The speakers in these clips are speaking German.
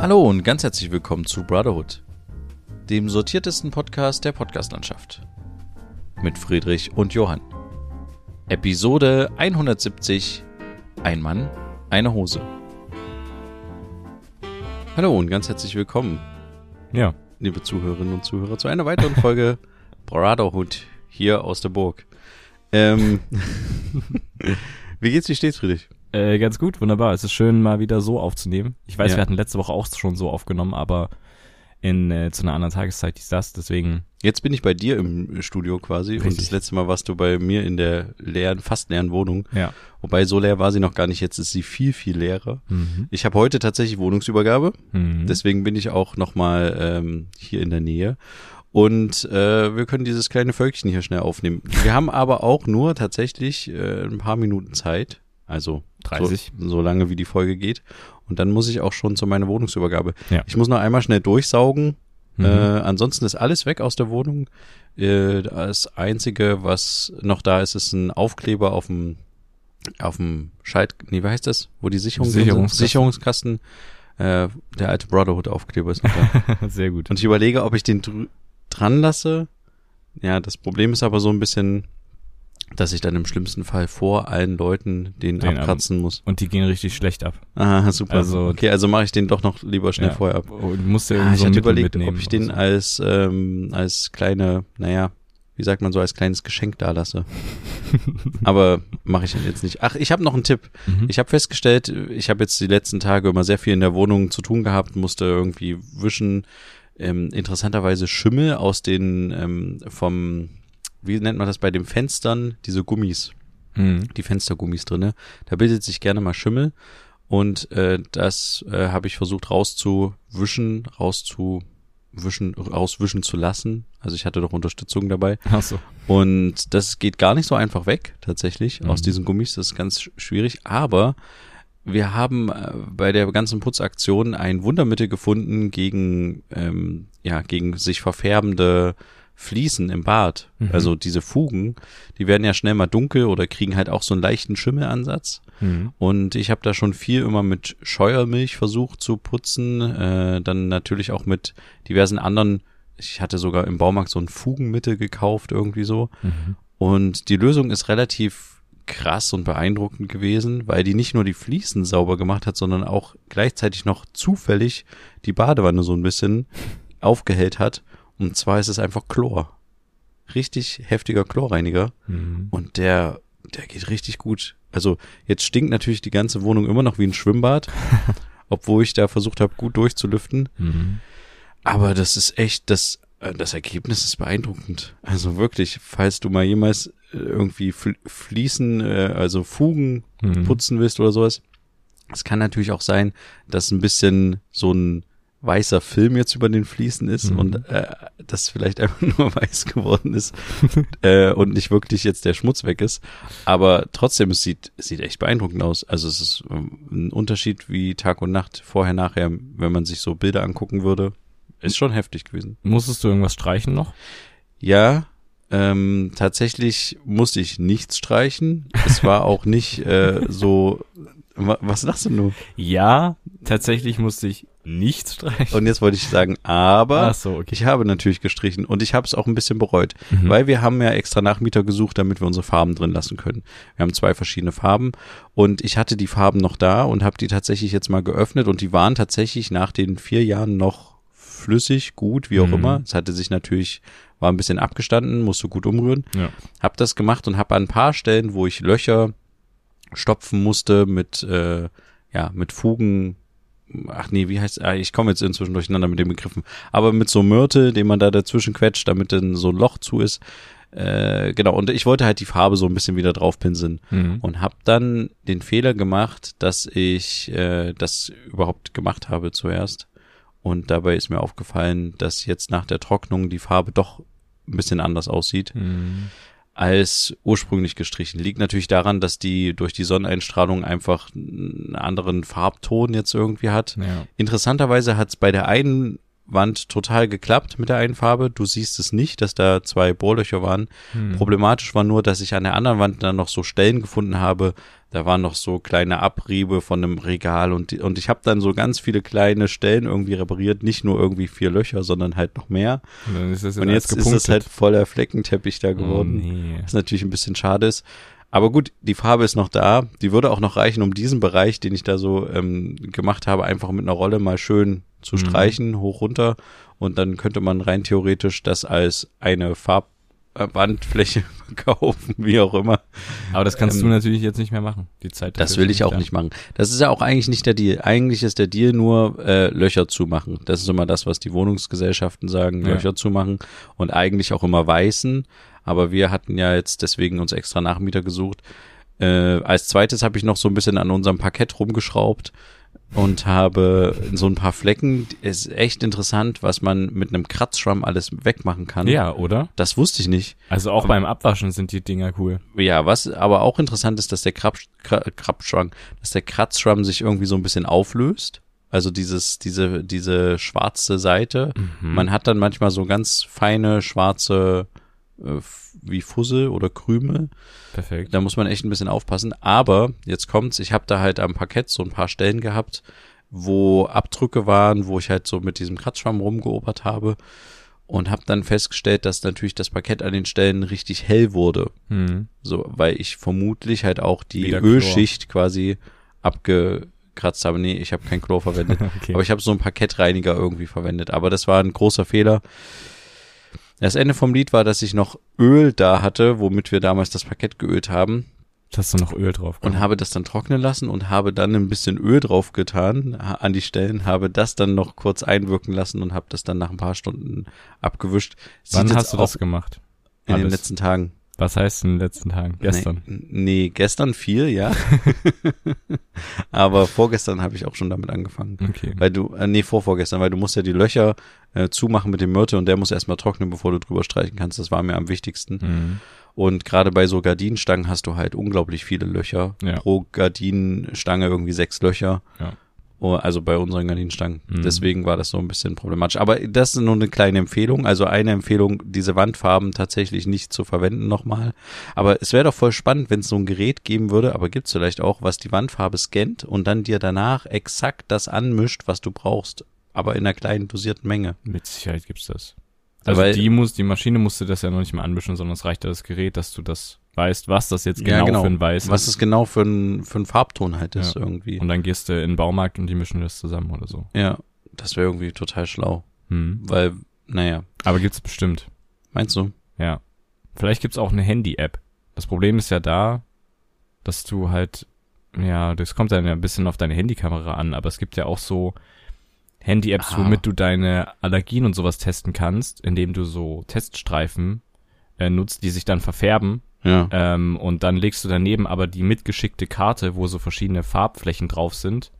Hallo und ganz herzlich willkommen zu Brotherhood, dem sortiertesten Podcast der Podcastlandschaft. Mit Friedrich und Johann. Episode 170 Ein Mann, eine Hose. Hallo und ganz herzlich willkommen, Ja, liebe Zuhörerinnen und Zuhörer, zu einer weiteren Folge Brotherhood hier aus der Burg. Ähm, wie geht's, wie steht's, Friedrich? Äh, ganz gut, wunderbar. Es ist schön, mal wieder so aufzunehmen. Ich weiß, Ja. wir hatten letzte Woche auch schon so aufgenommen, aber in äh, zu einer anderen Tageszeit ist das, deswegen Jetzt bin ich bei dir im Studio quasi und Richtig. das letzte Mal warst du bei mir in der leeren, fast leeren Wohnung. ja. Wobei so leer war sie noch gar nicht, jetzt ist sie viel, viel leerer. Mhm. Ich habe heute tatsächlich Wohnungsübergabe, Mhm. deswegen bin ich auch nochmal ähm, hier in der Nähe. Und äh, wir können dieses kleine Völkchen hier schnell aufnehmen. Wir haben aber auch nur tatsächlich äh, ein paar Minuten Zeit. Also 30. So, so lange wie die Folge geht. Und dann muss ich auch schon zu meiner Wohnungsübergabe. Ja. Ich muss noch einmal schnell durchsaugen. Mhm. Äh, ansonsten ist alles weg aus der Wohnung. Äh, das Einzige, was noch da ist, ist ein Aufkleber auf dem auf dem Schalt, nee, wie heißt das? Wo die Sicherung? Sicherungskasten. Sicherungskasten. Äh, der alte Brotherhood-Aufkleber ist noch da. Sehr gut. Und ich überlege, ob ich den dr dran lasse. Ja, das Problem ist aber so ein bisschen, dass ich dann im schlimmsten Fall vor allen Leuten den, Den abkratzen muss. Und die gehen richtig schlecht ab. Ah, super. Also- okay, also mache ich den doch noch lieber schnell Ja. vorher ab. Und du musst ja Ah, ich so hatte überlegt, ob ich den so. als, ähm, als kleine, naja, wie sagt man so, als kleines Geschenk da lasse. Aber mache ich jetzt nicht. Ach, ich habe noch einen Tipp. Mhm. Ich habe festgestellt, ich habe jetzt die letzten Tage immer sehr viel in der Wohnung zu tun gehabt, musste irgendwie wischen. Ähm, interessanterweise Schimmel aus den ähm, vom, wie nennt man das bei den Fenstern, diese Gummis Mhm. die Fenstergummis drinne. Da bildet sich gerne mal Schimmel und äh, das äh, habe ich versucht rauszuwischen, rauszuwischen, rauswischen zu lassen. Also ich hatte doch Unterstützung dabei Ach so. und das geht gar nicht so einfach weg tatsächlich aus Mhm. diesen Gummis. Das ist ganz sch- schwierig, aber wir haben äh, bei der ganzen Putzaktion ein Wundermittel gefunden gegen ähm, ja gegen sich verfärbende Fliesen im Bad. Mhm. Also diese Fugen, die werden ja schnell mal dunkel oder kriegen halt auch so einen leichten Schimmelansatz. Mhm. Und ich habe da schon viel immer mit Scheuermilch versucht zu putzen, äh, dann natürlich auch mit diversen anderen. Ich hatte sogar im Baumarkt so ein Fugenmittel gekauft irgendwie so. Mhm. Und die Lösung ist relativ krass und beeindruckend gewesen, weil die nicht nur die Fliesen sauber gemacht hat, sondern auch gleichzeitig noch zufällig die Badewanne so ein bisschen aufgehellt hat. Und zwar ist es einfach Chlor. Richtig heftiger Chlorreiniger. Mhm. Und der, der geht richtig gut. Also jetzt stinkt natürlich die ganze Wohnung immer noch wie ein Schwimmbad, obwohl ich da versucht habe, gut durchzulüften. Mhm. Aber das ist echt, das, äh, das Ergebnis ist beeindruckend. Also wirklich, falls du mal jemals äh, irgendwie Fl Fliesen, äh, also Fugen Mhm. putzen willst oder sowas. Es kann natürlich auch sein, dass ein bisschen so ein weißer Film jetzt über den Fliesen ist Mhm. und äh, das vielleicht einfach nur weiß geworden ist äh, und nicht wirklich jetzt der Schmutz weg ist. Aber trotzdem, es sieht, es sieht echt beeindruckend aus. Also es ist ähm, ein Unterschied wie Tag und Nacht, vorher, nachher, wenn man sich so Bilder angucken würde. Ist schon heftig gewesen. Musstest du irgendwas streichen noch? Ja, ähm, tatsächlich musste ich nichts streichen. Es war auch nicht äh, so. Wa- Was lachst du nur? Ja, tatsächlich musste ich nichts streichen. Und jetzt wollte ich sagen, aber so, okay. ich habe natürlich gestrichen und ich habe es auch ein bisschen bereut, Mhm. weil wir haben ja extra Nachmieter gesucht, damit wir unsere Farben drin lassen können. Wir haben zwei verschiedene Farben und ich hatte die Farben noch da und habe die tatsächlich jetzt mal geöffnet und die waren tatsächlich nach den vier Jahren noch flüssig, gut, wie auch Mhm. immer. Es hatte sich natürlich, war ein bisschen abgestanden, musste gut umrühren. Ja. Hab das gemacht und habe an ein paar Stellen, wo ich Löcher stopfen musste mit äh, ja mit Fugen. Ach nee, wie heißt ah, ich komme jetzt inzwischen durcheinander mit den Begriffen, aber mit so Myrte, den man da dazwischen quetscht, damit dann so ein Loch zu ist. Äh, genau, und ich wollte halt die Farbe so ein bisschen wieder draufpinseln Mhm. und habe dann den Fehler gemacht, dass ich äh, das überhaupt gemacht habe zuerst. Und dabei ist mir aufgefallen, dass jetzt nach der Trocknung die Farbe doch ein bisschen anders aussieht Mhm. Als ursprünglich gestrichen. Liegt natürlich daran, dass die durch die Sonneneinstrahlung einfach einen anderen Farbton jetzt irgendwie hat. Ja. Interessanterweise hat es bei der einen Wand total geklappt mit der einen Farbe. Du siehst es nicht, dass da zwei Bohrlöcher waren. Hm. Problematisch war nur, dass ich an der anderen Wand dann noch so Stellen gefunden habe. Da waren noch so kleine Abriebe von einem Regal und, und ich habe dann so ganz viele kleine Stellen irgendwie repariert. Nicht nur irgendwie vier Löcher, sondern halt noch mehr. Und Und jetzt ist es halt voller Fleckenteppich da geworden. Oh, nee. Was natürlich ein bisschen schade ist. Aber gut, die Farbe ist noch da. Die würde auch noch reichen, um diesen Bereich, den ich da so ähm, gemacht habe, einfach mit einer Rolle mal schön zu Mhm. streichen, hoch runter. Und dann könnte man rein theoretisch das als eine Farbwandfläche verkaufen, wie auch immer. Aber das kannst Ähm, du natürlich jetzt nicht mehr machen. Die Zeit Das will ich auch da. nicht machen. Das ist ja auch eigentlich nicht der Deal. Eigentlich ist der Deal nur äh, Löcher zumachen. Das ist immer das, was die Wohnungsgesellschaften sagen, Ja. Löcher zumachen und eigentlich auch immer weißen. Aber wir hatten ja jetzt deswegen uns extra Nachmieter gesucht. Äh, als zweites habe ich noch so ein bisschen an unserem Parkett rumgeschraubt und habe so ein paar Flecken. Ist echt interessant, was man mit einem Kratzschwamm alles wegmachen kann. Ja, oder? Das wusste ich nicht. Also auch beim Abwaschen sind die Dinger cool. Ja, was aber auch interessant ist, dass der Krab, Kra- Krabschwamm, dass der Kratzschwamm sich irgendwie so ein bisschen auflöst. Also dieses, diese, diese schwarze Seite. Mhm. Man hat dann manchmal so ganz feine schwarze wie Fussel oder Krümel. Perfekt. Da muss man echt ein bisschen aufpassen. Aber jetzt kommt's, ich habe da halt am Parkett so ein paar Stellen gehabt, wo Abdrücke waren, wo ich halt so mit diesem Kratzschwamm rumgeobert habe und habe dann festgestellt, dass natürlich das Parkett an den Stellen richtig hell wurde. Hm. So, weil ich vermutlich halt auch die Wieder Chlor. Ölschicht quasi abgekratzt habe. Nee, ich habe kein Chlor verwendet. Okay. Aber ich habe so einen Parkettreiniger irgendwie verwendet. Aber das war ein großer Fehler. Das Ende vom Lied war, dass ich noch Öl da hatte, womit wir damals das Parkett geölt haben. Hast du noch Öl drauf? Und habe das dann trocknen lassen und habe dann ein bisschen Öl drauf getan an die Stellen, habe das dann noch kurz einwirken lassen und habe das dann nach ein paar Stunden abgewischt. Wann hast du das gemacht? in den alles? letzten Tagen? Was heißt in den letzten Tagen? Gestern. Nee, nee gestern viel, ja. Aber vorgestern habe ich auch schon damit angefangen. Okay. Weil du, äh, nee, vorvorgestern, weil du musst ja die Löcher äh, zumachen mit dem Myrte und der muss erstmal trocknen, bevor du drüber streichen kannst. Das war mir am wichtigsten. Mhm. Und gerade bei so Gardinenstangen hast du halt unglaublich viele Löcher. Ja. Pro Gardinenstange irgendwie sechs Löcher. Ja. Oh, Also bei unseren Gardinenstangen. Mhm. Deswegen war das so ein bisschen problematisch. Aber das ist nur eine kleine Empfehlung. Also eine Empfehlung, diese Wandfarben tatsächlich nicht zu verwenden nochmal. Aber es wäre doch voll spannend, wenn es so ein Gerät geben würde, aber gibt's vielleicht auch, was die Wandfarbe scannt und dann dir danach exakt das anmischt, was du brauchst. Aber in einer kleinen dosierten Menge. Mit Sicherheit gibt's das. Also Weil- die muss, die Maschine musste das ja noch nicht mal anmischen, sondern es reicht ja das Gerät, dass du das weißt, was das jetzt genau, für ein Weiß Was ist. es genau für ein, für ein Farbton halt ist Ja. irgendwie. Und dann gehst du in den Baumarkt und die mischen das zusammen oder so. Ja, das wäre irgendwie total schlau. Hm. Weil, naja, Aber gibt's bestimmt. meinst du? Ja. Vielleicht gibt's auch eine Handy-App. Das Problem ist ja da, dass du halt, ja, das kommt dann ja ein bisschen auf deine Handykamera an, aber es gibt ja auch so Handy-Apps, Ah. womit du deine Allergien und sowas testen kannst, indem du so Teststreifen äh, nutzt, die sich dann verfärben Ja. ähm, und dann legst du daneben aber die mitgeschickte Karte, wo so verschiedene Farbflächen drauf sind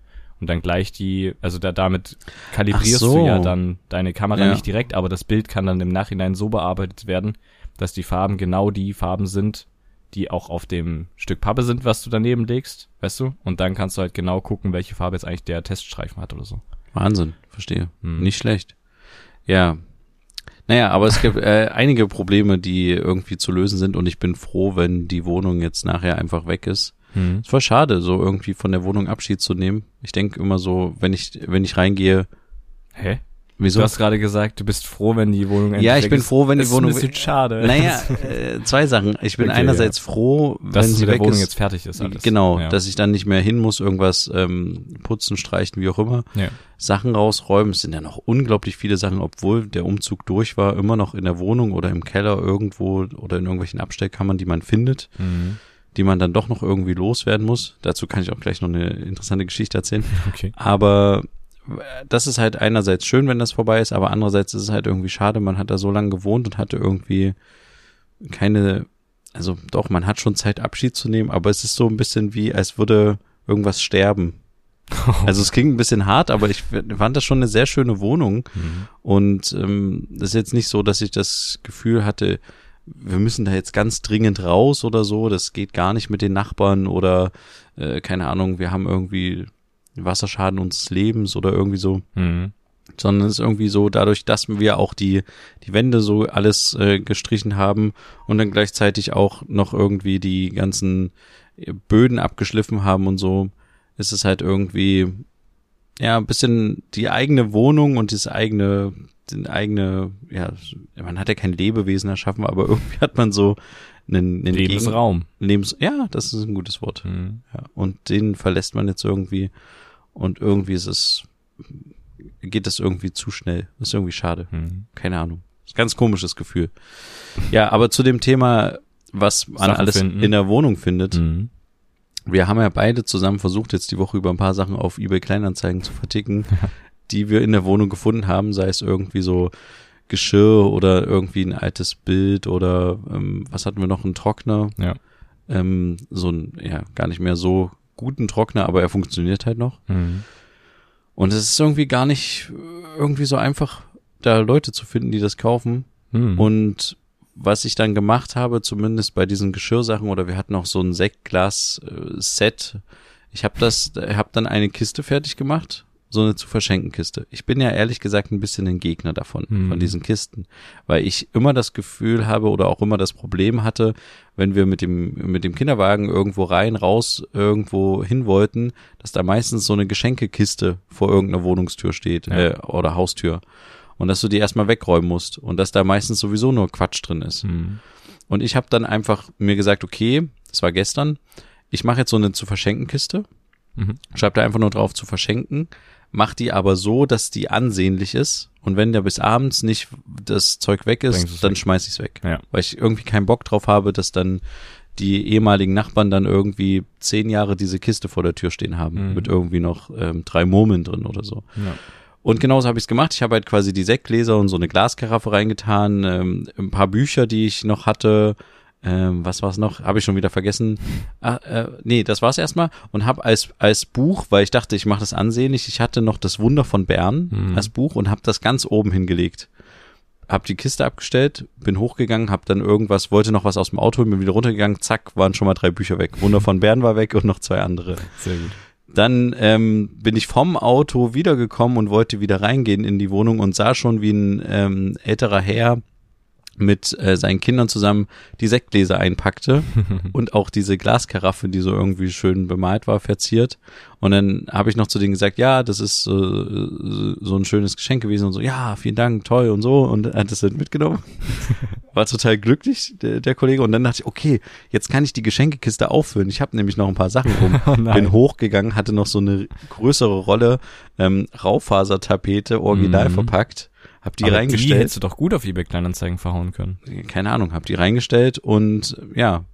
und dann gleich die, also da damit kalibrierst so. du ja dann deine Kamera Ja. nicht direkt, aber das Bild kann dann im Nachhinein so bearbeitet werden, dass die Farben genau die Farben sind, die auch auf dem Stück Pappe sind, was du daneben legst, weißt du? Und dann kannst du halt genau gucken, welche Farbe jetzt eigentlich der Teststreifen hat oder so. Wahnsinn, verstehe. Hm. Nicht schlecht. Ja. Naja, aber es gibt äh, einige Probleme, die irgendwie zu lösen sind und ich bin froh, wenn die Wohnung jetzt nachher einfach weg ist. Hm. Es war schade, so irgendwie von der Wohnung Abschied zu nehmen. Ich denke immer so, wenn ich, wenn ich reingehe, Hä? Wieso? Du hast gerade gesagt, du bist froh, wenn die Wohnung endlich ja, ich bin ist. froh, wenn die Das Wohnung ist ein bisschen schade. Naja, äh, zwei Sachen. Ich bin Okay, einerseits froh, dass wenn sie mit der weg Wohnung ist. jetzt fertig ist alles. Genau, ja. dass ich dann nicht mehr hin muss, irgendwas ähm, putzen, streichen, wie auch immer. ja. Sachen rausräumen. Es sind ja noch unglaublich viele Sachen, obwohl der Umzug durch war, immer noch in der Wohnung oder im Keller irgendwo oder in irgendwelchen Abstellkammern, die man findet, Mhm. die man dann doch noch irgendwie loswerden muss. Dazu kann ich auch gleich noch eine interessante Geschichte erzählen. Okay. Aber das ist halt einerseits schön, wenn das vorbei ist, aber andererseits ist es halt irgendwie schade, man hat da so lange gewohnt und hatte irgendwie keine, also doch, man hat schon Zeit, Abschied zu nehmen, aber es ist so ein bisschen wie, als würde irgendwas sterben. Also es klingt ein bisschen hart, aber ich fand das schon eine sehr schöne Wohnung. Mhm. Und ähm, das ist jetzt nicht so, dass ich das Gefühl hatte, wir müssen da jetzt ganz dringend raus oder so. Das geht gar nicht mit den Nachbarn oder äh, keine Ahnung, wir haben irgendwie Wasserschaden unseres Lebens oder irgendwie so. Mhm. sondern es ist irgendwie so dadurch, dass wir auch die, die Wände so alles äh, gestrichen haben und dann gleichzeitig auch noch irgendwie die ganzen Böden abgeschliffen haben und so, ist es halt irgendwie, ja, ein bisschen die eigene Wohnung und das eigene, den eigene, ja, man hat ja kein Lebewesen erschaffen, aber irgendwie hat man so einen, einen Lebensraum. Gegen, Lebens, ja, das ist ein gutes Wort. Mhm. Ja, und den verlässt man jetzt irgendwie und irgendwie ist es, geht das irgendwie zu schnell. Ist irgendwie schade. Mhm. Keine Ahnung. Ist ganz komisches Gefühl. Ja, aber zu dem Thema, was man Sachen alles finden. in der Wohnung findet. Mhm. Wir haben ja beide zusammen versucht, jetzt die Woche über ein paar Sachen auf eBay Kleinanzeigen zu verticken, die wir in der Wohnung gefunden haben, sei es irgendwie so Geschirr oder irgendwie ein altes Bild oder ähm, was hatten wir noch, ein Trockner. Ja. Ähm, so ein, ja, gar nicht mehr so guten Trockner, aber er funktioniert halt noch. Mhm. Und es ist irgendwie gar nicht äh, irgendwie so einfach, da Leute zu finden, die das kaufen. Mhm. Und was ich dann gemacht habe, zumindest bei diesen Geschirrsachen oder wir hatten auch so ein Sektglas-Set. Ich habe das, habe dann eine Kiste fertig gemacht, so eine zu verschenken Kiste. Ich bin ja ehrlich gesagt ein bisschen ein Gegner davon, Hm. von diesen Kisten, weil ich immer das Gefühl habe oder auch immer das Problem hatte, wenn wir mit dem mit dem Kinderwagen irgendwo rein, raus, irgendwo hin wollten, dass da meistens so eine Geschenkekiste vor irgendeiner Wohnungstür steht Ja. äh, oder Haustür und dass du die erstmal wegräumen musst und dass da meistens sowieso nur Quatsch drin ist. Mhm. Und ich habe dann einfach mir gesagt, okay, das war gestern, ich mache jetzt so eine zu verschenken Kiste, Mhm. schreib da einfach nur drauf zu verschenken, mach die aber so, dass die ansehnlich ist und wenn da bis abends nicht das Zeug weg ist, dann weg. schmeiß ich's weg, Ja. weil ich irgendwie keinen Bock drauf habe, dass dann die ehemaligen Nachbarn dann irgendwie zehn Jahre diese Kiste vor der Tür stehen haben Mhm. mit irgendwie noch ähm, drei Murmeln drin oder so. Ja. Und genauso habe ich es gemacht. Ich habe halt quasi die Sektgläser und so eine Glaskaraffe reingetan, ähm, ein paar Bücher, die ich noch hatte. Ähm, was war es noch? Habe ich schon wieder vergessen. Ah, äh, nee, das war's erstmal. Und habe als, als Buch, weil ich dachte, ich mache das ansehnlich, ich hatte noch das Wunder von Bern Mhm. als Buch und habe das ganz oben hingelegt. Hab die Kiste abgestellt, bin hochgegangen, hab dann irgendwas, wollte noch was aus dem Auto bin wieder runtergegangen, zack, waren schon mal drei Bücher weg. Wunder von Bern war weg und noch zwei andere. Sehr gut. Dann ähm, bin ich vom Auto wiedergekommen und wollte wieder reingehen in die Wohnung und sah schon, wie ein ähm, älterer Herr mit äh, seinen Kindern zusammen die Sektgläser einpackte und auch diese Glaskaraffe, die so irgendwie schön bemalt war, verziert. Und dann habe ich noch zu denen gesagt, ja, das ist äh, so ein schönes Geschenk gewesen und so, ja, vielen Dank, toll und so. Und er hat es dann mitgenommen. War total glücklich, der, der Kollege. Und dann dachte ich, okay, jetzt kann ich die Geschenkekiste auffüllen. Ich habe nämlich noch ein paar Sachen rum. Oh. Bin hochgegangen, hatte noch so eine größere Rolle ähm, Raufasertapete, original Mhm. verpackt. Hab die Aber Die reingestellt hättest du doch gut auf eBay Kleinanzeigen verhauen können. keine Ahnung, habe die reingestellt und ja,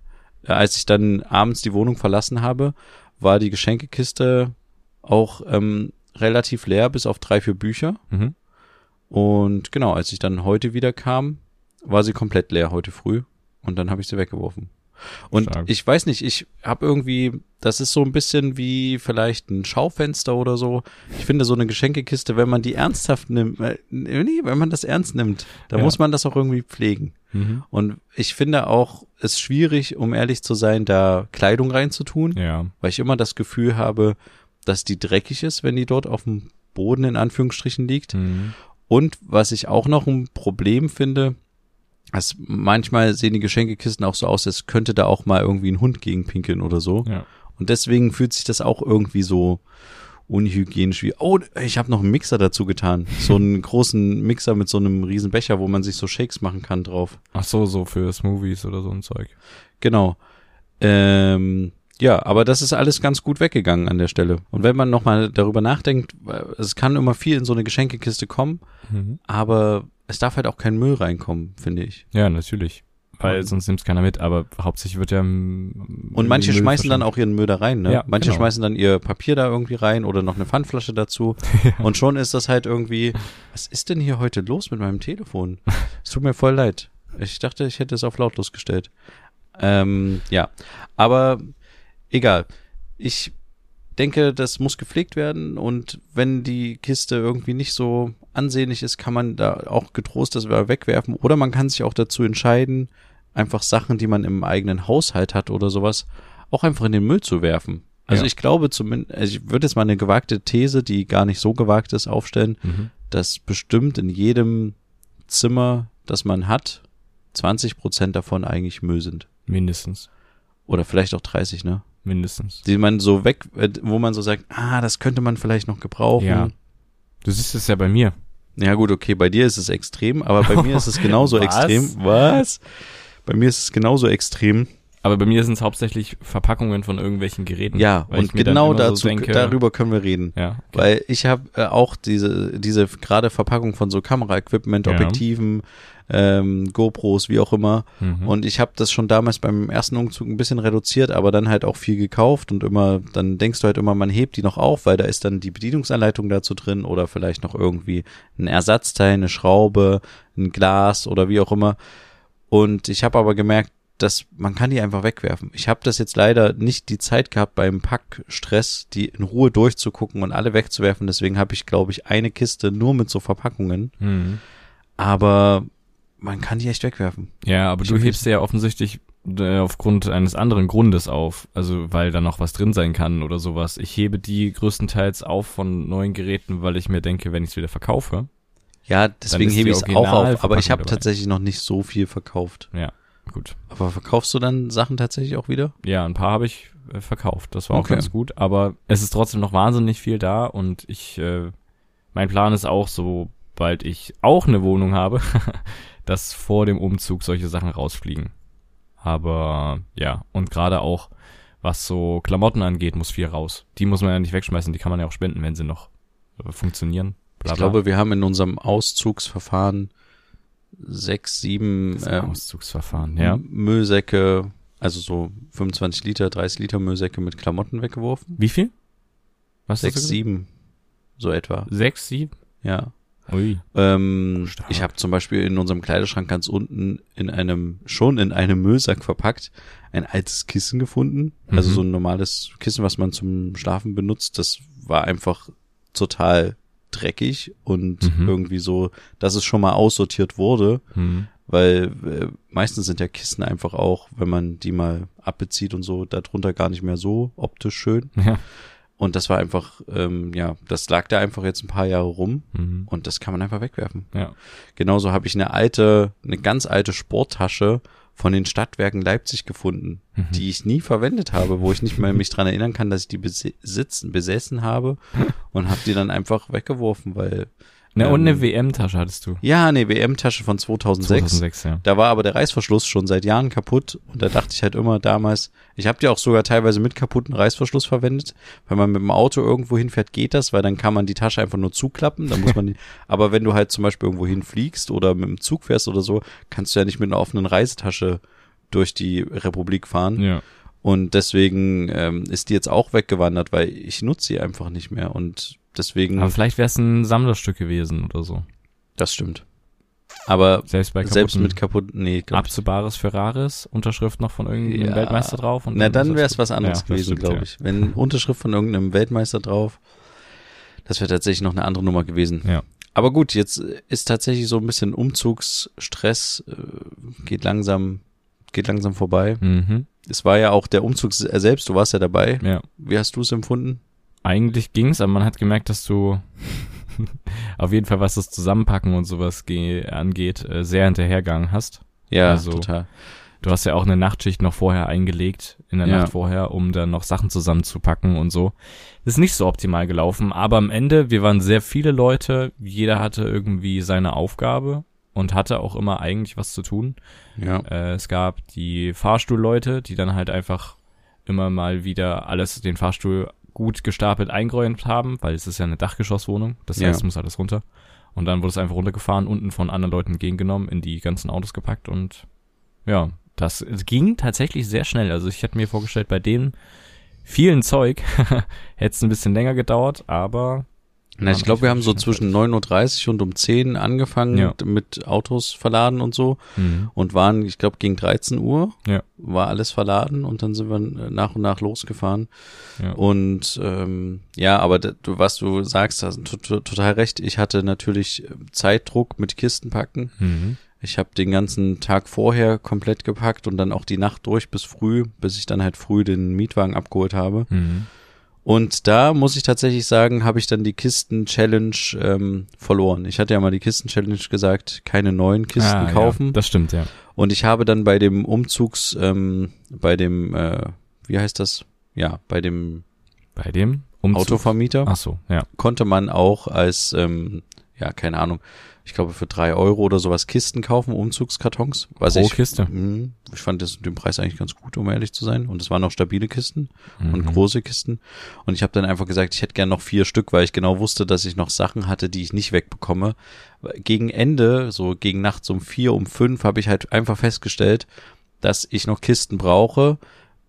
als ich dann abends die Wohnung verlassen habe, war die Geschenkekiste auch ähm, relativ leer, bis auf drei, vier Bücher. Mhm. Und genau, als ich dann heute wieder kam, war sie komplett leer heute früh und dann habe ich sie weggeworfen. Und Stark. ich weiß nicht, ich habe irgendwie, das ist so ein bisschen wie vielleicht ein Schaufenster oder so. Ich finde so eine Geschenkekiste, wenn man die ernsthaft nimmt, äh, nee, wenn man das ernst nimmt, dann Ja. muss man das auch irgendwie pflegen. Mhm. Und ich finde auch es schwierig, um ehrlich zu sein, da Kleidung reinzutun, Ja. weil ich immer das Gefühl habe, dass die dreckig ist, wenn die dort auf dem Boden in Anführungsstrichen liegt. Mhm. Und was ich auch noch ein Problem finde, dass manchmal sehen die Geschenkekisten auch so aus, als könnte da auch mal irgendwie ein Hund gegen pinkeln oder so. Ja. Und deswegen fühlt sich das auch irgendwie so unhygienisch wie, oh, ich habe noch einen Mixer dazu getan. So einen großen Mixer mit so einem riesen Becher, wo man sich so Shakes machen kann drauf. Ach so, so für Smoothies oder so ein Zeug. Genau. Ähm, ja, aber das ist alles ganz gut weggegangen an der Stelle. Und wenn man nochmal darüber nachdenkt, es kann immer viel in so eine Geschenkekiste kommen, Mhm. aber es darf halt auch kein Müll reinkommen, finde ich. Ja, natürlich. Weil Und- sonst nimmt's keiner mit, aber hauptsächlich wird ja. Und manche schmeißen dann auch ihren Müll da rein, ne? Ja, manche genau. schmeißen dann ihr Papier da irgendwie rein oder noch eine Pfandflasche dazu. Und schon ist das halt irgendwie, was ist denn hier heute los mit meinem Telefon? Es tut mir voll leid. Ich dachte, ich hätte es auf lautlos gestellt. Ähm, ja, aber egal. Ich denke, das muss gepflegt werden und wenn die Kiste irgendwie nicht so ansehnlich ist, kann man da auch getrost das wegwerfen oder man kann sich auch dazu entscheiden, einfach Sachen, die man im eigenen Haushalt hat oder sowas, auch einfach in den Müll zu werfen. Also Ja. ich glaube zumindest, also ich würde jetzt mal eine gewagte These, die gar nicht so gewagt ist, aufstellen, Mhm. dass bestimmt in jedem Zimmer, das man hat, 20 Prozent davon eigentlich Müll sind. Mindestens. Oder vielleicht auch 30, ne? Mindestens. Die man so weg, äh, wo man so sagt, ah, das könnte man vielleicht noch gebrauchen. Ja. Du siehst es ja bei mir. Ja gut, okay, bei dir ist es extrem, aber bei mir ist es genauso Was? extrem. Was? Bei mir ist es genauso extrem. Aber bei mir sind es hauptsächlich Verpackungen von irgendwelchen Geräten. Ja, und genau immer so dazu, denke- darüber können wir reden. Ja. Okay. Weil ich habe äh, auch diese, diese gerade Verpackung von so Kameraequipment. Objektiven, ähm, GoPros, wie auch immer. Mhm. Und ich habe das schon damals beim ersten Umzug ein bisschen reduziert, aber dann halt auch viel gekauft und immer, dann denkst du halt immer, man hebt die noch auf, weil da ist dann die Bedienungsanleitung dazu drin oder vielleicht noch irgendwie ein Ersatzteil, eine Schraube, ein Glas oder wie auch immer. Und ich habe aber gemerkt, dass man kann die einfach wegwerfen. Ich habe das jetzt leider nicht die Zeit gehabt beim Packstress, die in Ruhe durchzugucken und alle wegzuwerfen. Deswegen habe ich, glaube ich, eine Kiste nur mit so Verpackungen. Mhm. Aber man kann die echt wegwerfen. Ja, aber Ich du hebst sie ja offensichtlich äh, aufgrund eines anderen Grundes auf. Also weil da noch was drin sein kann oder sowas. Ich hebe die größtenteils auf von neuen Geräten, weil ich mir denke, wenn ich es wieder verkaufe. Ja, deswegen hebe ich es auch auf. Aber ich habe tatsächlich noch nicht so viel verkauft. Ja, gut. Aber verkaufst du dann Sachen tatsächlich auch wieder? Ja, ein paar habe ich äh, verkauft. Das war auch Okay. ganz gut. Aber es ist trotzdem noch wahnsinnig viel da und ich, äh, mein Plan ist auch, sobald ich auch eine Wohnung habe, dass vor dem Umzug solche Sachen rausfliegen. Aber ja, und gerade auch, was so Klamotten angeht, muss viel raus. Die muss man ja nicht wegschmeißen, die kann man ja auch spenden, wenn sie noch äh, funktionieren. Bla, Ich glaube, wir haben in unserem Auszugsverfahren sechs, sieben ähm, Auszugsverfahren, ja. Müllsäcke, also so 25 Liter, 30 Liter Müllsäcke mit Klamotten weggeworfen. Wie viel? Was Sechs, sieben, so etwa. Sechs, sieben? Ja. Ähm, ich habe zum Beispiel in unserem Kleiderschrank ganz unten in einem, schon in einem Müllsack verpackt, ein altes Kissen gefunden. Also Mhm. so ein normales Kissen, was man zum Schlafen benutzt. Das war einfach total dreckig und Mhm. irgendwie so, dass es schon mal aussortiert wurde, Hm. weil äh, meistens sind ja Kissen einfach auch, wenn man die mal abbezieht und so, darunter gar nicht mehr so optisch schön. Ja. Und das war einfach, ähm, ja, das lag da einfach jetzt ein paar Jahre rum Mhm. und das kann man einfach wegwerfen. Ja. Genauso habe ich eine alte, eine ganz alte Sporttasche von den Stadtwerken Leipzig gefunden, Mhm. die ich nie verwendet habe, wo ich nicht mehr mich dran erinnern kann, dass ich die besitzen, besessen habe und habe die dann einfach weggeworfen, weil Ne, und Ähm, eine WM-Tasche hattest du. ja, eine WM-Tasche von 2006. 2006, ja. Da war aber der Reißverschluss schon seit Jahren kaputt und da dachte ich halt immer damals, ich habe die auch sogar teilweise mit kaputten Reißverschluss verwendet, wenn man mit dem Auto irgendwo hinfährt, geht das, weil dann kann man die Tasche einfach nur zuklappen, dann muss man die, aber wenn du halt zum Beispiel irgendwo hinfliegst oder mit dem Zug fährst oder so, kannst du ja nicht mit einer offenen Reisetasche durch die Republik fahren Ja. Und deswegen ähm, ist die jetzt auch weggewandert, weil ich nutze sie einfach nicht mehr und deswegen, Aber vielleicht wäre es ein Sammlerstück gewesen oder so. das stimmt. Aber Selbst bei selbst mit kaputten, nee, abzubares Ferraris, Unterschrift noch von irgendeinem Ja. Weltmeister drauf. Und Na, dann wäre es was anderes Ja, gewesen, glaube ja. ich. Wenn Unterschrift von irgendeinem Weltmeister drauf, das wäre tatsächlich noch eine andere Nummer gewesen. Ja. Aber gut, jetzt ist tatsächlich so ein bisschen Umzugsstress, äh, geht langsam, geht langsam vorbei. Mhm. Es war ja auch der Umzug se- selbst, du warst ja dabei. Ja. Wie hast du es empfunden? Eigentlich ging's, aber man hat gemerkt, dass du auf jeden Fall, was das Zusammenpacken und sowas ge- angeht, äh, sehr hinterhergegangen hast. Ja, Also, total. Du hast ja auch eine Nachtschicht noch vorher eingelegt, in der Ja. Nacht vorher, um dann noch Sachen zusammenzupacken und so. Ist nicht so optimal gelaufen, aber am Ende, wir waren sehr viele Leute, jeder hatte irgendwie seine Aufgabe und hatte auch immer eigentlich was zu tun. Ja. Äh, es gab die Fahrstuhlleute, die dann halt einfach immer mal wieder alles, den Fahrstuhl gut gestapelt eingeräumt haben, weil es ist ja eine Dachgeschosswohnung, das Ja. heißt, es muss alles runter. Und dann wurde es einfach runtergefahren, unten von anderen Leuten entgegengenommen, in die ganzen Autos gepackt und ja, das ging tatsächlich sehr schnell. Also ich hätte mir vorgestellt, bei dem vielen Zeug hätte es ein bisschen länger gedauert, aber Na, ich glaube, wir haben so zwischen 9.30 Uhr und um 10 angefangen Ja. mit Autos verladen und so. mhm. und waren, ich glaube, gegen 13 Uhr Ja. war alles verladen und dann sind wir äh, nach und nach losgefahren. ja. Und ähm, ja, aber d- du, was du sagst, hast to- to- total recht. Ich hatte natürlich äh, Zeitdruck mit Kisten packen. Mhm. Ich habe den ganzen Tag vorher komplett gepackt und dann auch die Nacht durch bis früh, bis ich dann halt früh den Mietwagen abgeholt habe. Mhm. Und da muss ich tatsächlich sagen, habe ich dann die Kisten-Challenge ähm, verloren. Ich hatte ja mal die Kisten-Challenge gesagt, keine neuen Kisten Ah, kaufen. Ja, das stimmt, ja. Und ich habe dann bei dem Umzugs, ähm, bei dem, äh, wie heißt das? Ja, bei dem Bei dem Umzug. Autovermieter Ach so, ja. konnte man auch als, ähm, ja, keine Ahnung, ich glaube für drei Euro oder sowas Kisten kaufen, Umzugskartons. Was Pro ich, Kiste. Mh, ich fand das, den Preis eigentlich ganz gut, um ehrlich zu sein. Und es waren auch stabile Kisten und Mhm. große Kisten. Und ich habe dann einfach gesagt, ich hätte gern noch vier Stück, weil ich genau wusste, dass ich noch Sachen hatte, die ich nicht wegbekomme. Gegen Ende, so gegen nachts um vier, um fünf, habe ich halt einfach festgestellt, dass ich noch Kisten brauche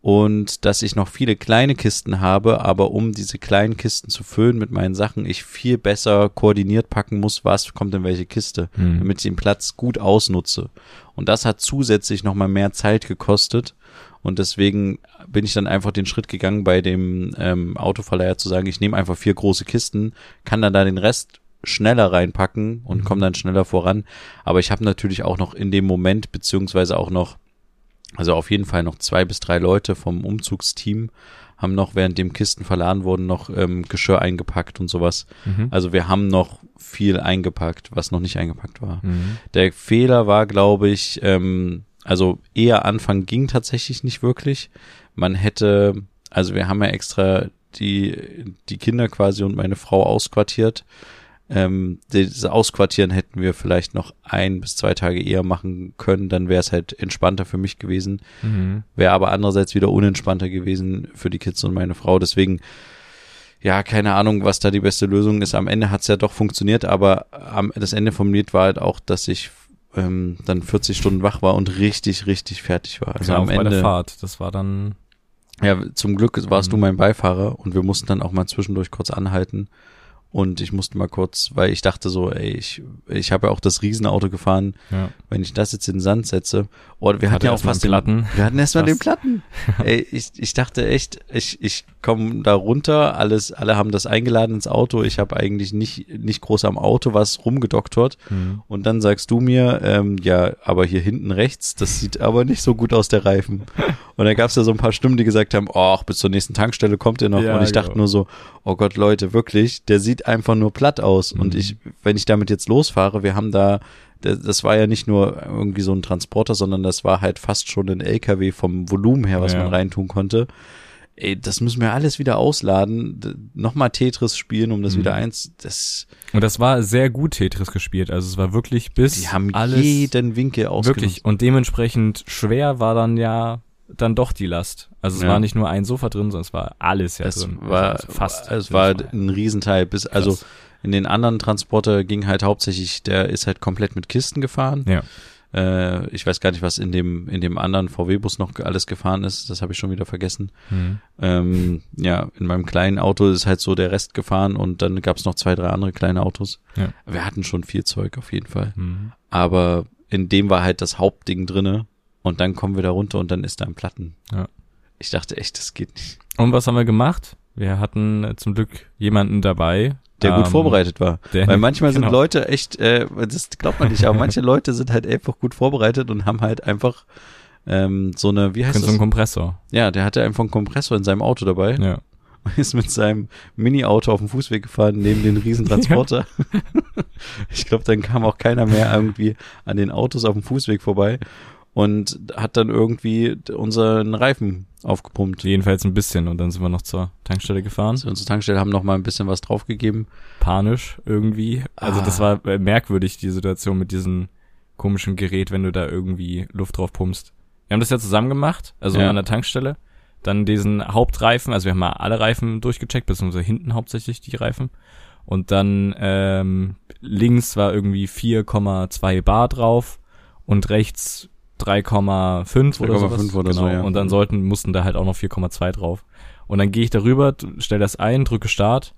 und dass ich noch viele kleine Kisten habe, aber um diese kleinen Kisten zu füllen mit meinen Sachen, ich viel besser koordiniert packen muss, was kommt in welche Kiste, Mhm. damit ich den Platz gut ausnutze. Und das hat zusätzlich nochmal mehr Zeit gekostet. Und deswegen bin ich dann einfach den Schritt gegangen, bei dem ähm, Autoverleiher zu sagen, ich nehme einfach vier große Kisten, kann dann da den Rest schneller reinpacken und komme dann schneller voran. Aber ich habe natürlich auch noch in dem Moment, beziehungsweise auch noch, also auf jeden Fall noch zwei bis drei Leute vom Umzugsteam haben noch, während dem Kisten verladen wurden, noch ähm, Geschirr eingepackt und sowas. Mhm. Also wir haben noch viel eingepackt, was noch nicht eingepackt war. Mhm. Der Fehler war, glaube ich, ähm, also eher Anfang ging tatsächlich nicht wirklich. Man hätte, also wir haben ja extra die, die Kinder quasi und meine Frau ausquartiert. Ähm, dieses Ausquartieren hätten wir vielleicht noch ein bis zwei Tage eher machen können, dann wäre es halt entspannter für mich gewesen. Mhm. Wäre aber andererseits wieder unentspannter gewesen für die Kids und meine Frau. Deswegen, ja, keine Ahnung, was da die beste Lösung ist. Am Ende hat es ja doch funktioniert, aber am, das Ende vom Lied war halt auch, dass ich ähm, dann 40 Stunden wach war und richtig, richtig fertig war. Also ja, am auch bei der Ende, Fahrt. Das war dann. ja, zum Glück warst du Mhm. mein Beifahrer und wir mussten dann auch mal zwischendurch kurz anhalten. Und ich musste mal kurz, weil ich dachte so, ey, ich, ich habe ja auch das Riesenauto gefahren, Ja. wenn ich das jetzt in den Sand setze. Oh, wir hatten Hatte ja auch fast einen Platten. Den, wir hatten erstmal den? Platten. Ey, ich, ich dachte echt, ich, ich komme da runter, alles, alle haben das eingeladen ins Auto. Ich habe eigentlich nicht, nicht groß am Auto was rumgedoktert. Mhm. Und dann sagst du mir, ähm, ja, aber hier hinten rechts, das sieht aber nicht so gut aus, der Reifen. Und da gab es ja so ein paar Stimmen, die gesagt haben, oh, bis zur nächsten Tankstelle kommt ihr noch. Ja, und ich dachte genau. nur so, oh Gott, Leute, wirklich, der sieht einfach nur platt aus. Und Mhm. ich, wenn ich damit jetzt losfahre, wir haben da, das, war ja nicht nur irgendwie so ein Transporter, sondern das war halt fast schon ein LKW vom Volumen her, was Ja. man reintun konnte. Ey, das müssen wir alles wieder ausladen, nochmal Tetris spielen, um das Mhm. wieder eins, das, Und das war sehr gut Tetris gespielt. Also es war wirklich bis die haben alles jeden Winkel ausgenutzt. wirklich und dementsprechend schwer war dann ja dann doch die Last. Also es Ja. war nicht nur ein Sofa drin, sondern es war alles ja es drin. war also fast. es war ein Riesenteil bis also Krass. in den anderen Transporter ging halt hauptsächlich der ist halt komplett mit Kisten gefahren Ja. äh, ich weiß gar nicht was in dem in dem anderen VW Bus noch alles gefahren ist das habe ich schon wieder vergessen Mhm. ähm, ja in meinem kleinen Auto ist halt so der Rest gefahren und dann gab es noch zwei drei andere kleine Autos Ja. wir hatten schon viel Zeug auf jeden Fall Mhm. aber in dem war halt das Hauptding drinne und dann kommen wir da runter und dann ist da ein Platten Ja. ich dachte echt das geht nicht Und was haben wir gemacht? Wir hatten äh, zum Glück jemanden dabei, der gut ähm, vorbereitet war Der, Weil manchmal sind genau. Leute echt, äh, das glaubt man nicht, aber manche Leute sind halt einfach gut vorbereitet und haben halt einfach ähm, so eine, wie heißt so ein das? Kompressor. Ja, der hatte einfach einen Kompressor in seinem Auto dabei Ja. und ist mit seinem Mini-Auto auf dem Fußweg gefahren, neben den Riesentransporter. ich glaube, dann kam auch keiner mehr irgendwie an den Autos auf dem Fußweg vorbei und hat dann irgendwie unseren Reifen aufgepumpt. Jedenfalls ein bisschen und dann sind wir noch zur Tankstelle gefahren. Also unsere Tankstelle haben noch mal ein bisschen was draufgegeben. Panisch irgendwie. Also das Ah. war äh, merkwürdig, die Situation mit diesem komischen Gerät, wenn du da irgendwie Luft drauf pumpst. Wir haben das ja zusammen gemacht, also Ja. an der Tankstelle. Dann diesen Hauptreifen, also wir haben mal alle Reifen durchgecheckt, beziehungsweise hinten hauptsächlich die Reifen. Und dann ähm, links war irgendwie 4,2 Bar drauf und rechts 3,5 oder 3,5 sowas. oder so, ja. Und dann sollten, mussten da halt auch noch 4,2 drauf. Und dann gehe ich darüber, stell das ein, drücke Start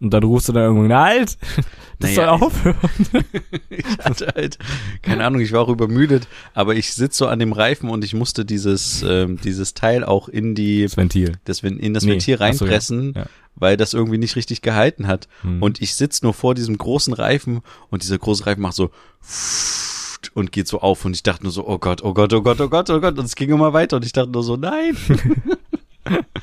und dann rufst du dann irgendwo, halt, das Naja, soll aufhören. ich hatte halt, keine Ahnung, ich war auch übermüdet, aber ich sitze so an dem Reifen und ich musste dieses, ähm, dieses Teil auch in die, Das Ventil. das, in das Nee, Ventil ach so, ja. reinpressen, Ja. weil das irgendwie nicht richtig gehalten hat. Hm. Und ich sitz nur vor diesem großen Reifen und dieser große Reifen macht so und geht so auf und ich dachte nur so, oh Gott, oh Gott, oh Gott, oh Gott, oh Gott und es ging immer weiter und ich dachte nur so, nein.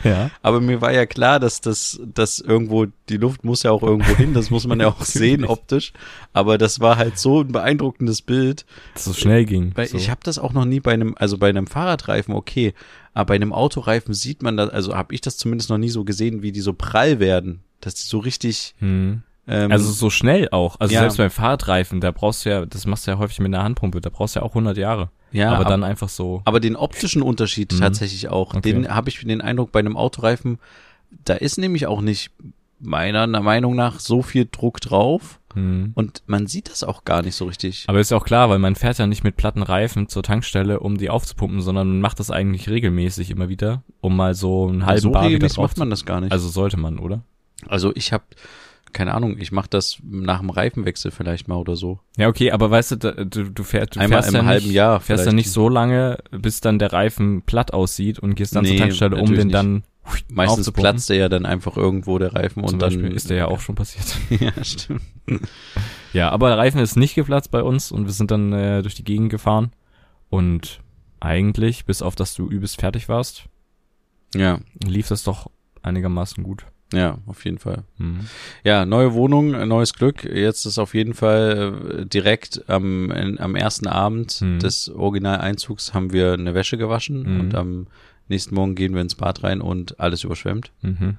Ja. Aber mir war ja klar, dass das, dass irgendwo, die Luft muss ja auch irgendwo hin, das muss man ja auch sehen optisch. Aber das war halt so ein beeindruckendes Bild. Dass es so schnell ging. Weil so. ich habe das auch noch nie bei einem, also bei einem Fahrradreifen, okay, aber bei einem Autoreifen sieht man das, also habe ich das zumindest noch nie so gesehen, wie die so prall werden, dass die so richtig. hm. Ähm, Also so schnell auch. Also Ja. selbst beim Fahrradreifen, da brauchst du ja, das machst du ja häufig mit einer Handpumpe, da brauchst du ja auch 100 Jahre. ja, aber dann einfach so. aber den optischen Unterschied Mhm. tatsächlich auch, Okay. den habe ich den Eindruck bei einem Autoreifen, da ist nämlich auch nicht meiner Meinung nach so viel Druck drauf Hm. und man sieht das auch gar nicht so richtig. Aber ist ja auch klar, weil man fährt ja nicht mit platten Reifen zur Tankstelle, um die aufzupumpen, sondern man macht das eigentlich regelmäßig immer wieder, um mal so einen halben so Bar wieder drauf macht man das gar nicht. Also sollte man, oder? Also ich habe keine Ahnung, ich mache das nach dem Reifenwechsel vielleicht mal oder so. Ja, okay, aber weißt du, du, du, fährst, du Einmal fährst im ja halben nicht, Jahr fährst ja nicht so lange, bis dann der Reifen platt aussieht und gehst dann Nee, zur Tankstelle, um den dann Meistens platzt der ja dann einfach irgendwo der Reifen Zum und dann Beispiel ist der ja auch schon passiert. ja, stimmt. Ja, aber der Reifen ist nicht geplatzt bei uns und wir sind dann äh, durch die Gegend gefahren und eigentlich, bis auf dass du übelst fertig warst, Ja, lief das doch einigermaßen gut. Ja, auf jeden Fall. Mhm. Ja, neue Wohnung, neues Glück. Jetzt ist auf jeden Fall äh, direkt am, in, am ersten Abend Mhm. des Originaleinzugs haben wir eine Wäsche gewaschen Mhm. und am nächsten Morgen gehen wir ins Bad rein und alles überschwemmt. Mhm.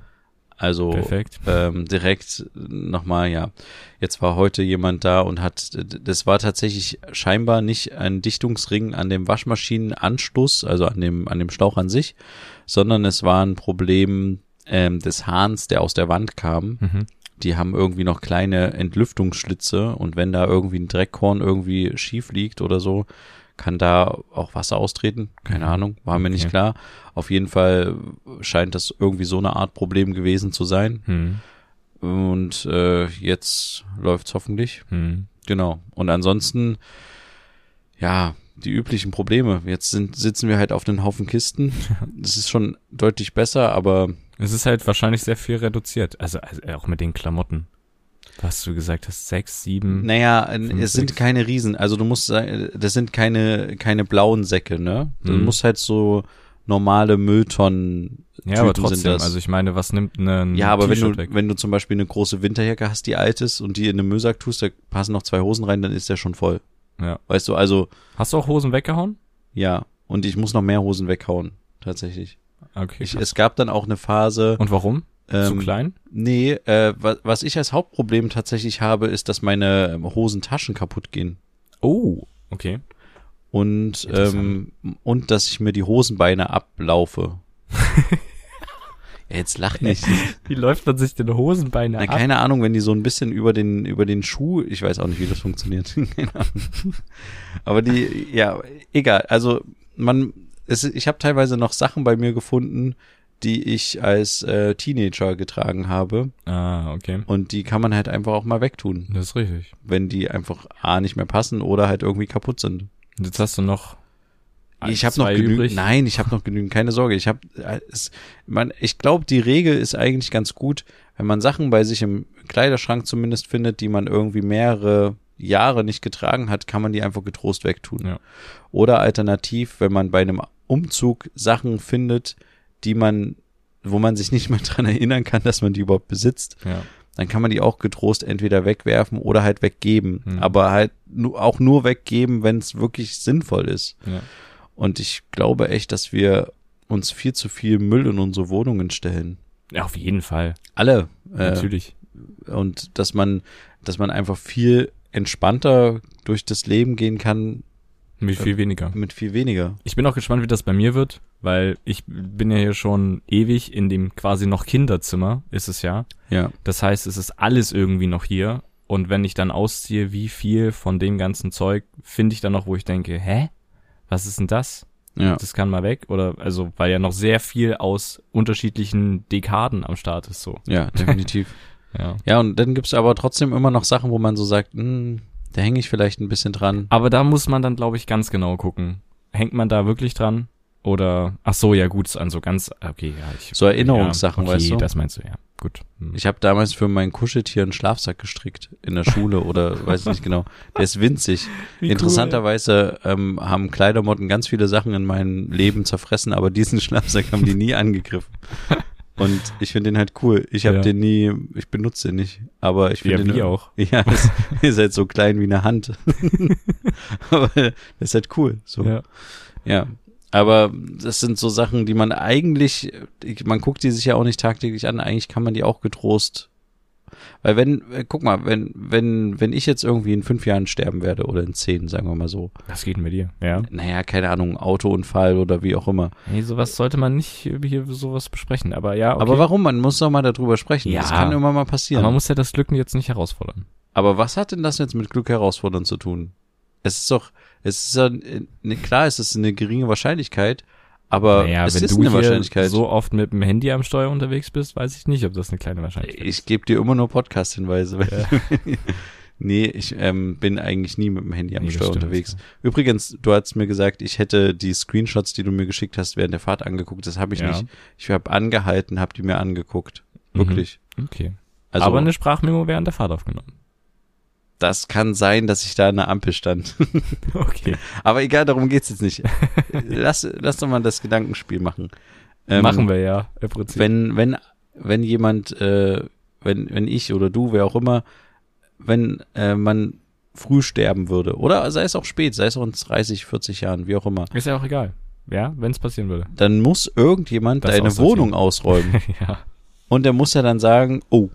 Also Perfekt. ähm, direkt nochmal, ja. Jetzt war heute jemand da und hat, das war tatsächlich scheinbar nicht ein Dichtungsring an dem Waschmaschinenanschluss, also an dem, an dem Schlauch an sich, sondern es war ein Problem ähm, des Hahns, der aus der Wand kam. Mhm. Die haben irgendwie noch kleine Entlüftungsschlitze und wenn da irgendwie ein Dreckkorn irgendwie schief liegt oder so, kann da auch Wasser austreten. Keine Mhm. Ahnung, war mir nicht Okay. klar. Auf jeden Fall scheint das irgendwie so eine Art Problem gewesen zu sein. Mhm. Und äh, jetzt läuft's hoffentlich. Mhm. Genau. Und ansonsten, ja, die üblichen Probleme. Jetzt sind, sitzen wir halt auf den Haufen Kisten. Das ist schon deutlich besser, aber Es ist halt wahrscheinlich sehr viel reduziert. Also, also auch mit den Klamotten. Was du gesagt hast, sechs, sieben. naja, Fünf, es sind sechs. keine Riesen. Also du musst sagen, das sind keine, keine blauen Säcke, ne? Du Mhm. musst halt so normale Mülltonnen. ja, aber trotzdem. Also ich meine, was nimmt ein Ja, aber wenn du, weg? wenn du zum Beispiel eine große Winterjacke hast, die alt ist und die in den Müllsack tust, da passen noch zwei Hosen rein, dann ist der schon voll. Ja. Weißt du, also, Hast du auch Hosen weggehauen? ja. Und ich muss noch mehr Hosen weghauen, tatsächlich. Okay. Ich, es gab dann auch eine Phase. Und warum? Zu ähm, klein? Nee, äh, was, was ich als Hauptproblem tatsächlich habe, ist, dass meine ähm, Hosentaschen kaputt gehen. Oh, okay. Und, ähm, und dass ich mir die Hosenbeine ablaufe. ja, jetzt lach nicht. Wie läuft man sich denn Hosenbeine Na, keine Ahnung, wenn die so ein bisschen über den, über den Schuh, ich weiß auch nicht, wie das funktioniert. Keine Ahnung. Aber die, ja, egal. Also, man, es, ich habe teilweise noch Sachen bei mir gefunden, die ich als äh, Teenager getragen habe. Ah, okay. Und die kann man halt einfach auch mal wegtun, Das ist richtig. wenn die einfach A nicht mehr passen oder halt irgendwie kaputt sind. Jetzt hast du noch Ich habe noch genügend. übrig. Nein, ich habe noch genügend. Keine Sorge. Ich habe es. Man, ich glaube, die Regel ist eigentlich ganz gut, wenn man Sachen bei sich im Kleiderschrank zumindest findet, die man irgendwie mehrere Jahre nicht getragen hat, kann man die einfach getrost wegtun. Ja. Oder alternativ, wenn man bei einem Umzug Sachen findet, die man, wo man sich nicht mehr dran erinnern kann, dass man die überhaupt besitzt, Ja. dann kann man die auch getrost entweder wegwerfen oder halt weggeben. Mhm. Aber halt auch nur weggeben, wenn es wirklich sinnvoll ist. Ja. Und ich glaube echt, dass wir uns viel zu viel Müll in unsere Wohnungen stellen. ja, auf jeden Fall. Alle. Äh, Natürlich. und dass man, dass man einfach viel entspannter durch das Leben gehen kann Mit viel weniger. mit viel weniger. Ich bin auch gespannt, wie das bei mir wird, weil ich bin ja hier schon ewig in dem quasi noch Kinderzimmer, ist es ja. Ja. Das heißt, es ist alles irgendwie noch hier. Und wenn ich dann ausziehe, wie viel von dem ganzen Zeug finde ich dann noch, wo ich denke, hä? Was ist denn das? Ja. Das kann mal weg. Oder, also, weil ja noch sehr viel aus unterschiedlichen Dekaden am Start ist, so. Ja, definitiv. Ja. ja, und dann gibt's aber trotzdem immer noch Sachen, wo man so sagt, hm, da hänge ich vielleicht ein bisschen dran. Aber da muss man dann, glaube ich, ganz genau gucken. Hängt man da wirklich dran? Oder, ach so, ja gut, an so ganz, okay, ja. Ich, So Erinnerungssachen, ja, okay, weißt du? das meinst du, ja. Gut. Hm. Ich habe damals für mein Kuscheltier einen Schlafsack gestrickt in der Schule oder weiß nicht genau. Der ist winzig. Wie cool. Interessanterweise ähm, haben Kleidermotten ganz viele Sachen in meinem Leben zerfressen, aber diesen Schlafsack haben die nie angegriffen. Und ich finde den halt cool. Ich habe Ja. den nie, ich benutze den nicht, aber ich Ja, finde den wie auch. Ja, ist, ist halt so klein wie eine Hand. aber das ist halt cool. So. Ja. Ja. Aber das sind so Sachen, die man eigentlich, ich- man guckt die sich ja auch nicht tagtäglich an, eigentlich kann man die auch getrost. Weil wenn, äh, guck mal, wenn, wenn, wenn ich jetzt irgendwie in fünf Jahren sterben werde oder in zehn, sagen wir mal so, Was geht denn mit dir? Ja. naja, keine Ahnung, Autounfall oder wie auch immer. Nee, sowas sollte man nicht hier sowas besprechen. Aber ja, okay. Aber warum? Man muss doch mal darüber sprechen. Ja. Das kann immer mal Aber passieren. man muss ja das Glück jetzt nicht herausfordern. Aber was hat denn das jetzt mit Glück herausfordern zu tun? Es ist doch, es ist ja, ne, klar, es ist eine geringe Wahrscheinlichkeit, aber naja, es wenn ist du eine Wahrscheinlichkeit. so oft mit dem Handy am Steuer unterwegs bist, weiß ich nicht, ob das eine kleine Wahrscheinlichkeit ist. Ich gebe dir immer nur Podcast-Hinweise. nee, ich ähm, bin eigentlich nie mit dem Handy am Nee, Steuer stimmt, unterwegs. Übrigens, du hast mir gesagt, ich hätte die Screenshots, die du mir geschickt hast, während der Fahrt angeguckt. Das habe ich Ja. nicht. Ich habe angehalten, habe die mir angeguckt. Mhm. Wirklich. Okay. Also, Aber eine Sprachmemo während der Fahrt aufgenommen. Das kann sein, dass ich da an der Ampel stand. Okay. Aber egal, darum geht's jetzt nicht. lass, lass doch mal das Gedankenspiel machen. Ähm, Machen wir ja, im Prinzip. wenn wenn wenn jemand äh, wenn wenn ich oder du wer auch immer wenn äh, man früh sterben würde oder sei es auch spät sei es auch in 30 40 Jahren wie auch immer ist ja auch egal. Ja, wenn es passieren würde. dann muss irgendjemand Das deine. Wohnung ausräumen ja. und der muss ja dann sagen oh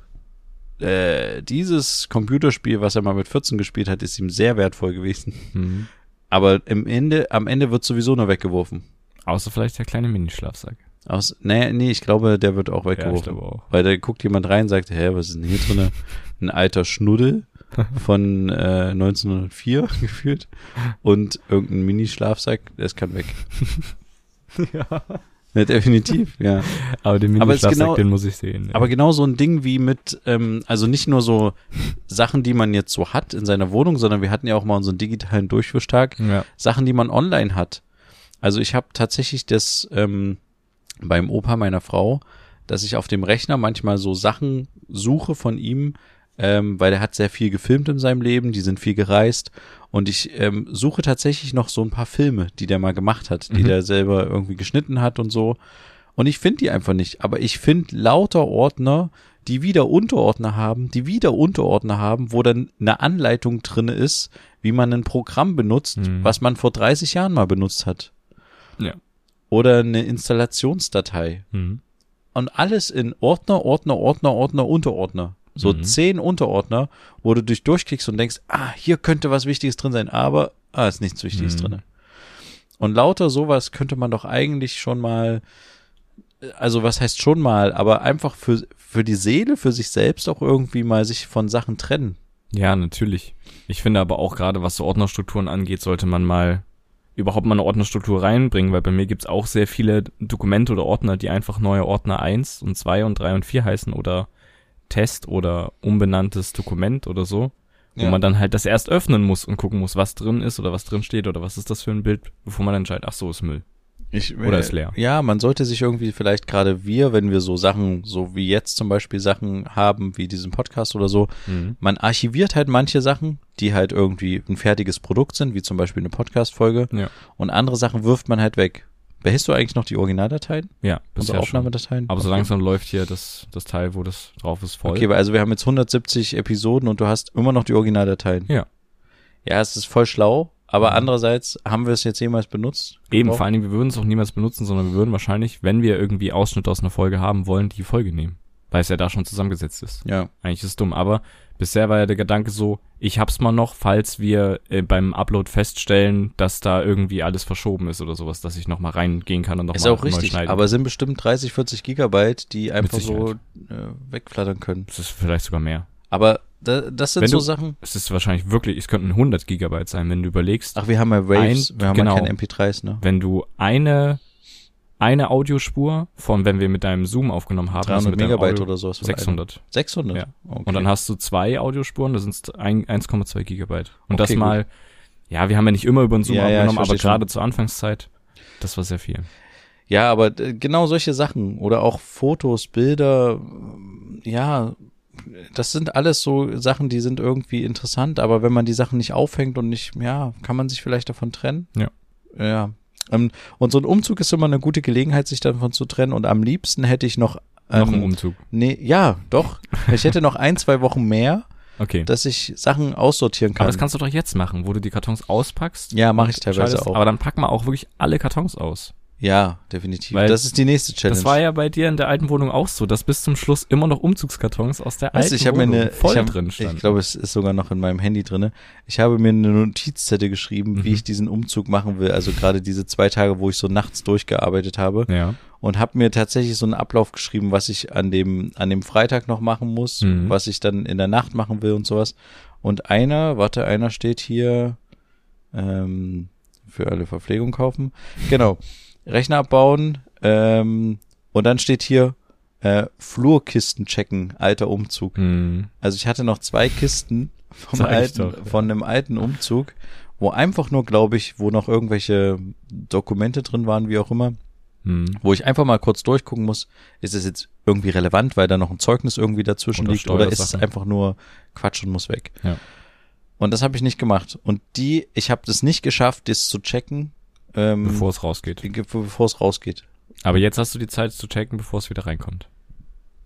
äh, dieses Computerspiel was er mal mit 14 gespielt hat ist ihm sehr wertvoll gewesen Mhm. aber im Ende am Ende wird sowieso nur weggeworfen Außer vielleicht der kleine Minischlafsack. aus nee nee ich glaube der wird auch Ja, weggeworfen glaube auch. Weil da guckt jemand rein und sagt, hä, was ist denn hier drinne? Ein alter Schnuddel von äh, 1904 gefühlt und irgendein Mini-Schlafsack, das kann weg. ja. Ja, definitiv, ja. Aber den Minischlafsack, genau- den muss ich sehen. ja. Aber genau so ein Ding wie mit, ähm, also nicht nur so Sachen, die man jetzt so hat in seiner Wohnung, sondern wir hatten ja auch mal unseren digitalen Durchwischtag, ja. Sachen, die man online hat. Also ich habe tatsächlich das ähm, beim Opa meiner Frau, dass ich auf dem Rechner manchmal so Sachen suche von ihm, ähm, weil er hat sehr viel gefilmt in seinem Leben, die sind viel gereist und ich ähm, suche tatsächlich noch so ein paar Filme, die der mal gemacht hat, die Mhm. der selber irgendwie geschnitten hat und so. Und ich finde die einfach nicht, aber ich finde lauter Ordner, die wieder Unterordner haben, die wieder Unterordner haben, wo dann eine Anleitung drinne ist, wie man ein Programm benutzt, Mhm. was man vor 30 Jahren mal benutzt hat. Ja. Oder eine Installationsdatei. Mhm. Und alles in Ordner, Ordner, Ordner, Ordner, Unterordner. So Mhm. zehn Unterordner, wo du dich durchklickst und denkst, ah, hier könnte was Wichtiges drin sein, aber ah, ist nichts Wichtiges Mhm. drinne. Und lauter sowas könnte man doch eigentlich schon mal, also was heißt schon mal, aber einfach für, für die Seele, für sich selbst auch irgendwie mal sich von Sachen trennen. Ja, natürlich. Ich finde aber auch gerade, was so Ordnerstrukturen angeht, sollte man mal überhaupt mal eine Ordnerstruktur reinbringen, weil bei mir gibt's auch sehr viele Dokumente oder Ordner, die einfach neue Ordner 1 und 2 und 3 und 4 heißen oder Test oder umbenanntes Dokument oder so, wo Ja. man dann halt das erst öffnen muss und gucken muss, was drin ist oder was drin steht oder was ist das für ein Bild, bevor man dann entscheidet, ach so, ist Müll. Ich, Oder ist leer. Ja, man sollte sich irgendwie vielleicht gerade wir, wenn wir so Sachen, so wie jetzt zum Beispiel Sachen haben, wie diesen Podcast oder so, Mhm. man archiviert halt manche Sachen, die halt irgendwie ein fertiges Produkt sind, wie zum Beispiel eine Podcast-Folge, Ja. und andere Sachen wirft man halt weg. Behältst du eigentlich noch die Originaldateien? Ja, Unsere bisher schon. Aufnahmedateien? Aber so Okay. langsam läuft hier das, das Teil, wo das drauf ist, voll. Okay, also wir haben jetzt 170 Episoden und du hast immer noch die Originaldateien. Ja. Ja, es ist voll schlau, aber Mhm. andererseits haben wir es jetzt jemals benutzt? Eben, Gebraucht? vor allen Dingen, wir würden es auch niemals benutzen, sondern wir würden wahrscheinlich, wenn wir irgendwie Ausschnitte aus einer Folge haben wollen, die Folge nehmen. Weil es ja da schon zusammengesetzt ist. Ja. Eigentlich ist es dumm, aber bisher war ja der Gedanke so, ich hab's mal noch, falls wir äh, beim Upload feststellen, dass da irgendwie alles verschoben ist oder sowas, dass ich nochmal reingehen kann und Ist nochmal auch neu richtig, schneiden. aber es sind bestimmt 30, 40 Gigabyte, die einfach so äh, wegflattern können. es ist vielleicht sogar mehr. Aber da, das sind Wenn so du- Sachen. Es ist wahrscheinlich wirklich, es könnten 100 Gigabyte sein, wenn du überlegst, Ach, wir haben ja Waves, Ein- wir haben genau. ja keine MP3s, ne? wenn du eine eine Audiospur von, wenn wir mit deinem Zoom aufgenommen haben, also 300 mit deinem Megabyte oder sowas. von 600. einem. 600? Ja. Okay. Und dann hast du zwei Audiospuren, das sind 1,2 Gigabyte. Und das Okay, mal, ja, wir haben ja nicht immer über den Zoom Ja, ja, aufgenommen, aber versteh schon. gerade zur Anfangszeit Das war sehr viel. Ja, aber äh, genau solche Sachen oder auch Fotos, Bilder, ja, das sind alles so Sachen, die sind irgendwie interessant, aber wenn man die Sachen nicht aufhängt und nicht, ja, kann man sich vielleicht davon trennen. Ja. Ja. Ähm, Und so ein Umzug ist immer eine gute Gelegenheit, sich davon zu trennen. Und am liebsten hätte ich noch. Noch ein Ähm, Umzug. nee, ja, doch. Ich hätte noch ein, zwei Wochen mehr, Okay. dass ich Sachen aussortieren kann. aber das kannst du doch jetzt machen, wo du die Kartons auspackst. Ja, mach ich teilweise auch. Aber dann pack mal auch wirklich alle Kartons aus. Ja, definitiv. Weil das ist die nächste Challenge. Das war ja bei dir in der alten Wohnung auch so, dass bis zum Schluss immer noch Umzugskartons aus der alten ich habe mir Wohnung eine, voll ich, hab, drin standen. ich glaube, es ist sogar noch in meinem Handy drinne. Ich habe mir eine Notizzettel geschrieben, wie Mhm. ich diesen Umzug machen will. Also gerade diese zwei Tage, wo ich so nachts durchgearbeitet habe ja. und habe mir tatsächlich so einen Ablauf geschrieben, was ich an dem an dem Freitag noch machen muss, Mhm. was ich dann in der Nacht machen will und sowas. Und einer, warte, einer steht hier ähm, für alle Verpflegung kaufen. Genau. Rechner abbauen ähm, und dann steht hier äh, Flurkisten checken, alter Umzug. Hm. Also ich hatte noch zwei Kisten vom alten, doch, ja. von einem alten Umzug, wo einfach nur, glaube ich, wo noch irgendwelche Dokumente drin waren, wie auch immer, Hm. wo ich einfach mal kurz durchgucken muss, ist es jetzt irgendwie relevant, weil da noch ein Zeugnis irgendwie dazwischen liegt, oder ist es einfach nur Quatsch und muss weg. Ja. Und das habe ich nicht gemacht. Und die, ich habe das nicht geschafft, das zu checken, ähm, Bevor es rausgeht. bevor es rausgeht. Aber jetzt hast du die Zeit zu checken, bevor es wieder reinkommt.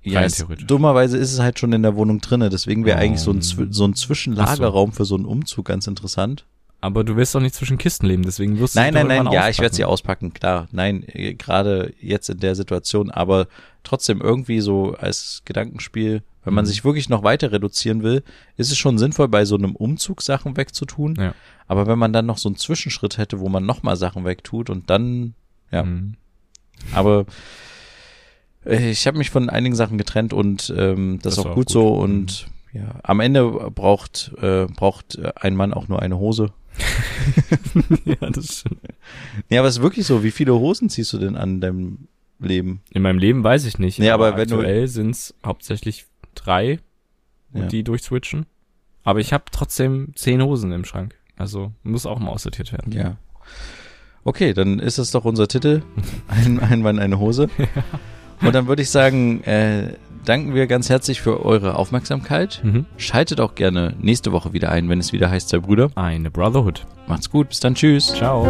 Ja, es, dummerweise ist es halt schon in der Wohnung drinne, deswegen wäre Oh. eigentlich so ein, Zwi- so ein Zwischenlagerraum für so einen Umzug ganz interessant. Aber du willst doch nicht zwischen Kisten leben, deswegen wirst du Nein, doch nein, nein, irgendwann ja, ich werde sie auspacken. auspacken, klar. Nein, äh, gerade jetzt in der Situation, aber trotzdem irgendwie so als Gedankenspiel, wenn man Mhm. sich wirklich noch weiter reduzieren will, ist es schon sinnvoll, bei so einem Umzug Sachen wegzutun. Ja. Aber wenn man dann noch so einen Zwischenschritt hätte, wo man nochmal Sachen wegtut und dann, ja, Hm. aber äh, ich habe mich von einigen Sachen getrennt und ähm, das, Das ist auch auch gut, gut. so und ja, am Ende braucht äh, braucht ein Mann auch nur eine Hose. ja, das stimmt. Ja, aber es ist wirklich so. Wie viele Hosen ziehst du denn an in deinem Leben? In meinem Leben weiß ich nicht. Nee, aber wenn du- aktuell sind es hauptsächlich drei, Ja. die durchswitchen. Aber ich habe trotzdem zehn Hosen im Schrank. Also muss auch mal aussortiert werden. Ja. Okay, dann ist das doch unser Titel. Ein, ein Mann, eine Hose. Und dann würde ich sagen, äh, danken wir ganz herzlich für eure Aufmerksamkeit. Mhm. Schaltet auch gerne nächste Woche wieder ein, wenn es wieder heißt, zwei Brüder. Eine Brotherhood. Macht's gut, bis dann, tschüss. Ciao.